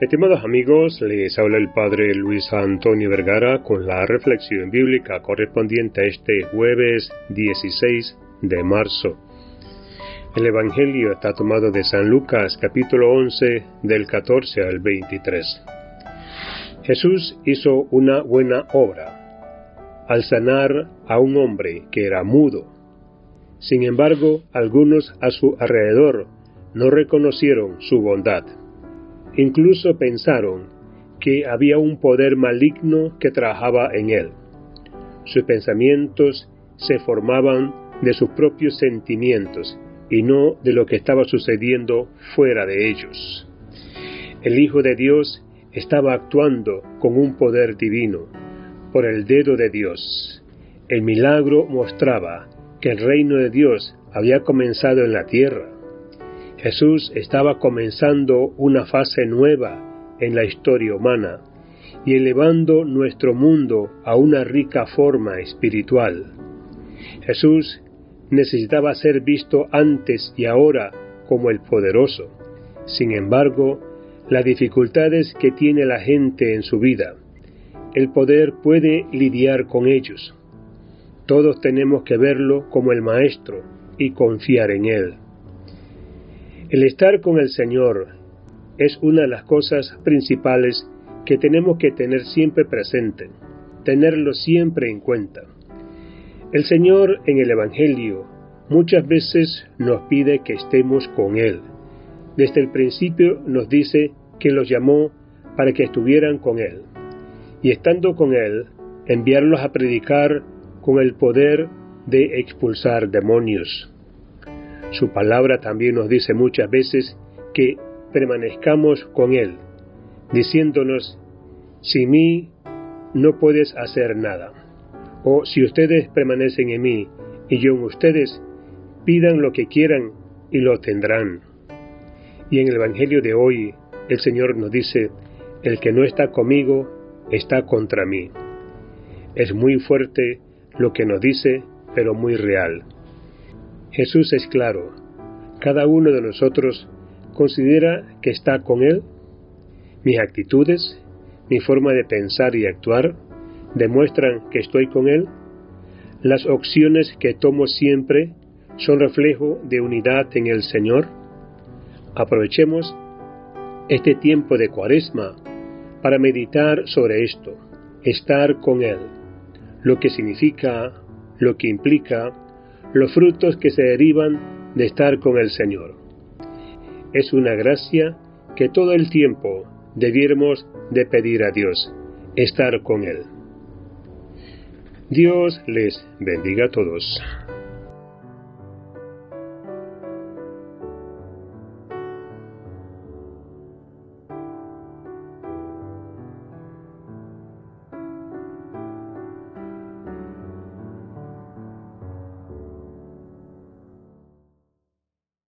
Estimados amigos, les habla el Padre Luis Antonio Vergara con la reflexión bíblica correspondiente a este jueves 16 de marzo. El Evangelio está tomado de San Lucas capítulo 11 del 14 al 23. Jesús hizo una buena obra al sanar a un hombre que era mudo. Sin embargo, algunos a su alrededor no reconocieron su bondad Incluso pensaron que había un poder maligno que trabajaba en él. Sus pensamientos se formaban de sus propios sentimientos y no de lo que estaba sucediendo fuera de ellos. El Hijo de Dios estaba actuando con un poder divino, por el dedo de Dios. El milagro mostraba que el reino de Dios había comenzado en la tierra Jesús estaba comenzando una fase nueva en la historia humana y elevando nuestro mundo a una rica forma espiritual. Jesús necesitaba ser visto antes y ahora como el poderoso. Sin embargo, las dificultades que tiene la gente en su vida, el poder puede lidiar con ellos. Todos tenemos que verlo como el Maestro y confiar en Él. El estar con el Señor es una de las cosas principales que tenemos que tener siempre presente, tenerlo siempre en cuenta. El Señor en el Evangelio muchas veces nos pide que estemos con Él. Desde el principio nos dice que los llamó para que estuvieran con Él. Y estando con Él, enviarlos a predicar con el poder de expulsar demonios. Su palabra también nos dice muchas veces que permanezcamos con Él, diciéndonos, sin mí no puedes hacer nada. O si ustedes permanecen en mí y yo en ustedes, pidan lo que quieran y lo tendrán. Y en el Evangelio de hoy el Señor nos dice, el que no está conmigo está contra mí. Es muy fuerte lo que nos dice, pero muy real. Jesús es claro. Cada uno de nosotros considera que está con Él. Mis actitudes, mi forma de pensar y actuar demuestran que estoy con Él. Las opciones que tomo siempre son reflejo de unidad en el Señor. Aprovechemos este tiempo de cuaresma para meditar sobre esto, estar con Él, lo que significa, lo que implica, los frutos que se derivan de estar con el Señor. Es una gracia que todo el tiempo debiéramos de pedir a Dios, estar con Él. Dios les bendiga a todos.